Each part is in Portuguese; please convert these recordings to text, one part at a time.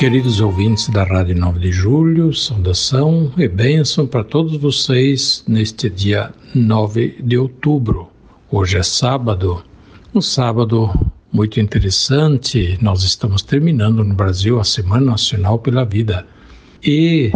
Queridos ouvintes da Rádio 9 de Julho, saudação e bênção para todos vocês neste dia 9 de outubro. Hoje é sábado, um sábado muito interessante. Nós estamos terminando no Brasil a Semana Nacional pela Vida. E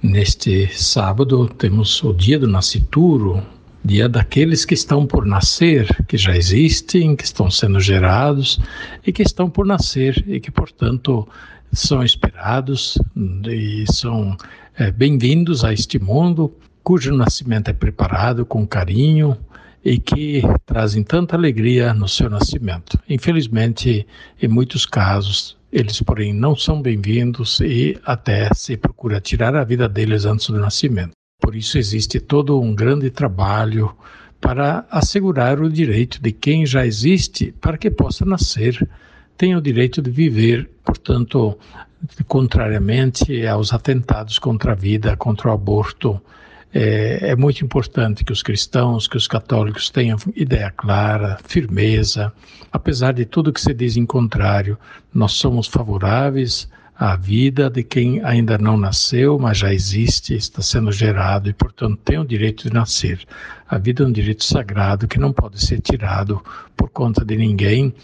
neste sábado temos o dia do nascituro, dia daqueles que estão por nascer, que já existem, que estão sendo gerados e que estão por nascer e que, portanto, são esperados e são é, bem-vindos a este mundo cujo nascimento é preparado com carinho e que trazem tanta alegria no seu nascimento. Infelizmente, em muitos casos, eles, porém, não são bem-vindos e até se procura tirar a vida deles antes do nascimento. Por isso, existe todo um grande trabalho para assegurar o direito de quem já existe para que possa nascer tem o direito de viver, portanto, contrariamente aos atentados contra a vida, contra o aborto. É, é, muito importante que os cristãos, que os católicos tenham ideia clara, firmeza. Apesar de tudo que se diz em contrário, nós somos favoráveis à vida de quem ainda não nasceu, mas já existe, está sendo gerado e, portanto, tem o direito de nascer. A vida é um direito sagrado que não pode ser tirado por conta de ninguém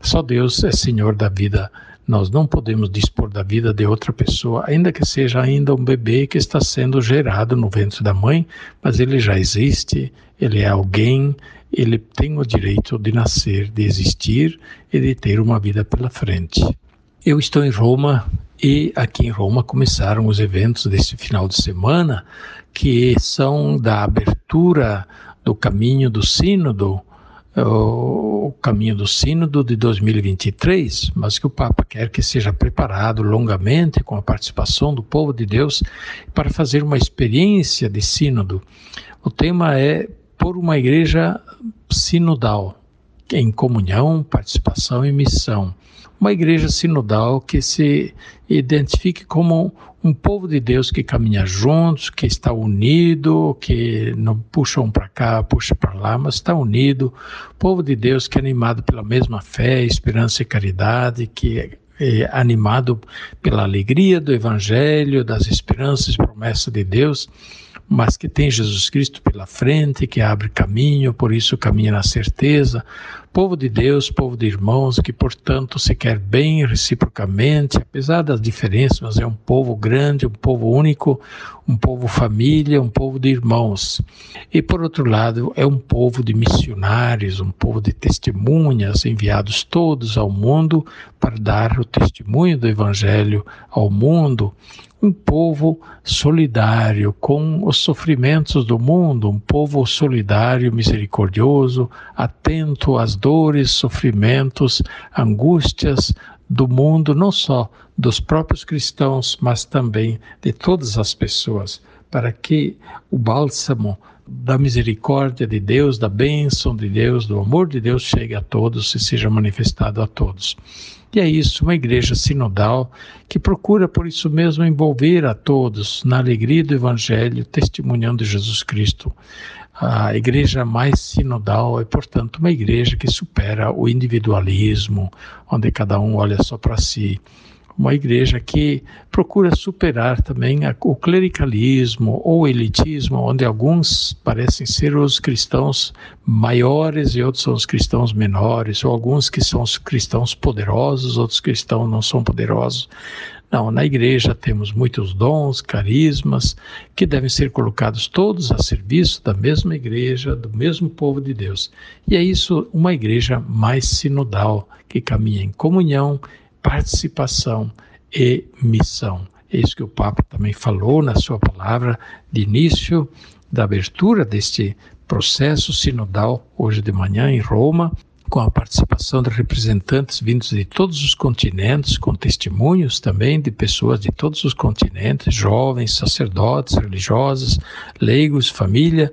só Deus é Senhor da vida. Nós não podemos dispor da vida de outra pessoa, ainda que seja ainda um bebê que está sendo gerado no ventre da mãe, mas ele já existe, ele é alguém, ele tem o direito de nascer, de existir e de ter uma vida pela frente. Eu estou em Roma e aqui em Roma começaram os eventos desse final de semana, que são da abertura do caminho do Sínodo o caminho do Sínodo de 2023, mas que o Papa quer que seja preparado longamente com a participação do povo de Deus para fazer uma experiência de Sínodo. O tema é por uma igreja sinodal, em comunhão, participação e missão. Uma igreja sinodal que se identifique como um povo de Deus que caminha juntos, que está unido, que não puxa um para cá, puxa para lá, mas está unido. Povo de Deus que é animado pela mesma fé, esperança e caridade, que é, é animado pela alegria do Evangelho, das esperanças e promessas de Deus mas que tem Jesus Cristo pela frente, que abre caminho, por isso caminha na certeza. Povo de Deus, povo de irmãos, que portanto se quer bem reciprocamente, apesar das diferenças, mas é um povo grande, um povo único, um povo família, um povo de irmãos. E por outro lado, é um povo de missionários, um povo de testemunhas enviados todos ao mundo para dar o testemunho do Evangelho ao mundo um povo solidário com os sofrimentos do mundo, um povo solidário, misericordioso, atento às dores, sofrimentos, angústias do mundo, não só dos próprios cristãos, mas também de todas as pessoas, para que o bálsamo da misericórdia de Deus, da bênção de Deus, do amor de Deus chegue a todos e seja manifestado a todos. E é isso, uma igreja sinodal que procura, por isso mesmo, envolver a todos na alegria do Evangelho, testemunhando Jesus Cristo. A igreja mais sinodal é, portanto, uma igreja que supera o individualismo, onde cada um olha só para si uma igreja que procura superar também o clericalismo ou elitismo, onde alguns parecem ser os cristãos maiores e outros são os cristãos menores, ou alguns que são os cristãos poderosos, outros cristãos não são poderosos. Não, na igreja temos muitos dons, carismas, que devem ser colocados todos a serviço da mesma igreja, do mesmo povo de Deus. E é isso uma igreja mais sinodal, que caminha em comunhão, participação e missão. É isso que o Papa também falou na sua palavra de início da abertura deste processo sinodal hoje de manhã em Roma, com a participação de representantes vindos de todos os continentes, com testemunhos também de pessoas de todos os continentes, jovens, sacerdotes, religiosos, leigos, família,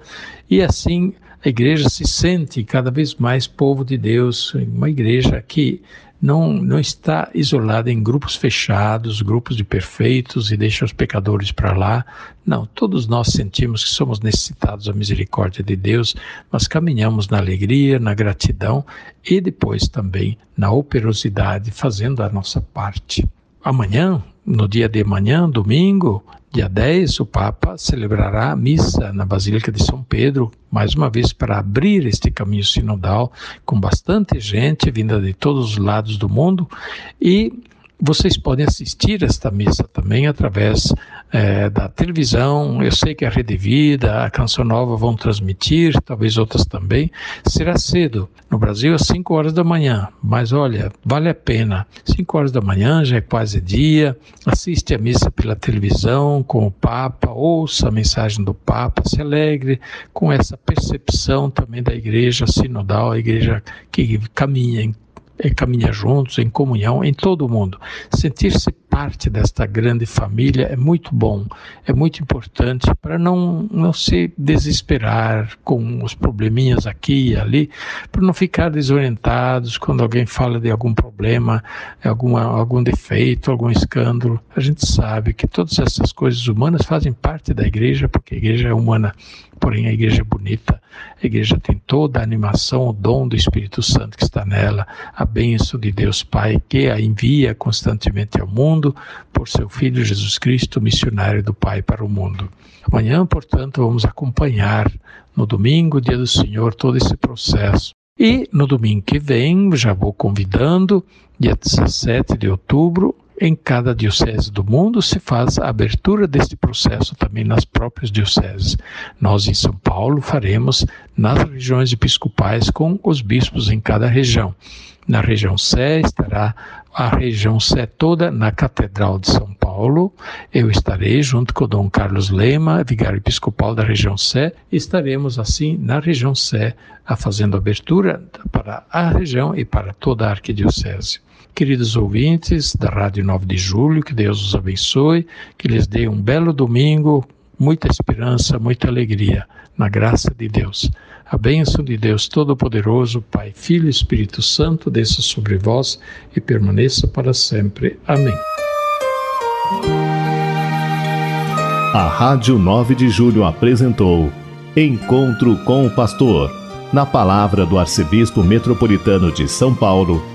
e assim a igreja se sente cada vez mais povo de Deus, uma igreja que não, não está isolada em grupos fechados, grupos de perfeitos e deixa os pecadores para lá. Não, todos nós sentimos que somos necessitados da misericórdia de Deus, mas caminhamos na alegria, na gratidão e depois também na operosidade, fazendo a nossa parte. Amanhã, no dia de manhã, domingo, dia 10, o Papa celebrará a missa na Basílica de São Pedro, mais uma vez para abrir este caminho sinodal com bastante gente vinda de todos os lados do mundo e vocês podem assistir esta missa também através é, da televisão. Eu sei que a Rede Vida, a Canção Nova vão transmitir, talvez outras também. Será cedo. No Brasil, às 5 horas da manhã. Mas olha, vale a pena. 5 horas da manhã já é quase dia. Assiste a missa pela televisão com o Papa, ouça a mensagem do Papa, se alegre com essa percepção também da igreja sinodal, a igreja que caminha em caminha juntos, em comunhão, em todo o mundo. Sentir-se parte desta grande família é muito bom, é muito importante para não, não se desesperar com os probleminhas aqui e ali, para não ficar desorientados quando alguém fala de algum problema, alguma, algum defeito, algum escândalo. A gente sabe que todas essas coisas humanas fazem parte da igreja, porque a igreja é humana, porém a igreja é bonita, a igreja tem toda a animação, o dom do Espírito Santo que está nela, a bênção de Deus Pai que a envia constantemente ao mundo por seu Filho Jesus Cristo, missionário do Pai para o mundo. Amanhã, portanto, vamos acompanhar no domingo, dia do Senhor, todo esse processo. E no domingo que vem, já vou convidando, dia 17 de outubro, em cada diocese do mundo se faz a abertura deste processo também nas próprias dioceses. Nós em São Paulo faremos nas regiões episcopais com os bispos em cada região. Na região Sé estará a região Sé toda na Catedral de São Paulo. Eu estarei junto com o Dom Carlos Lema, vigário episcopal da região Sé. Estaremos assim na região Sé, fazendo abertura para a região e para toda a arquidiocese. Queridos ouvintes da Rádio 9 de Julho, que Deus os abençoe, que lhes dê um belo domingo, muita esperança, muita alegria, na graça de Deus. A bênção de Deus Todo-Poderoso, Pai, Filho e Espírito Santo, desça sobre vós e permaneça para sempre. Amém. A Rádio 9 de Julho apresentou Encontro com o Pastor, na palavra do Arcebispo Metropolitano de São Paulo,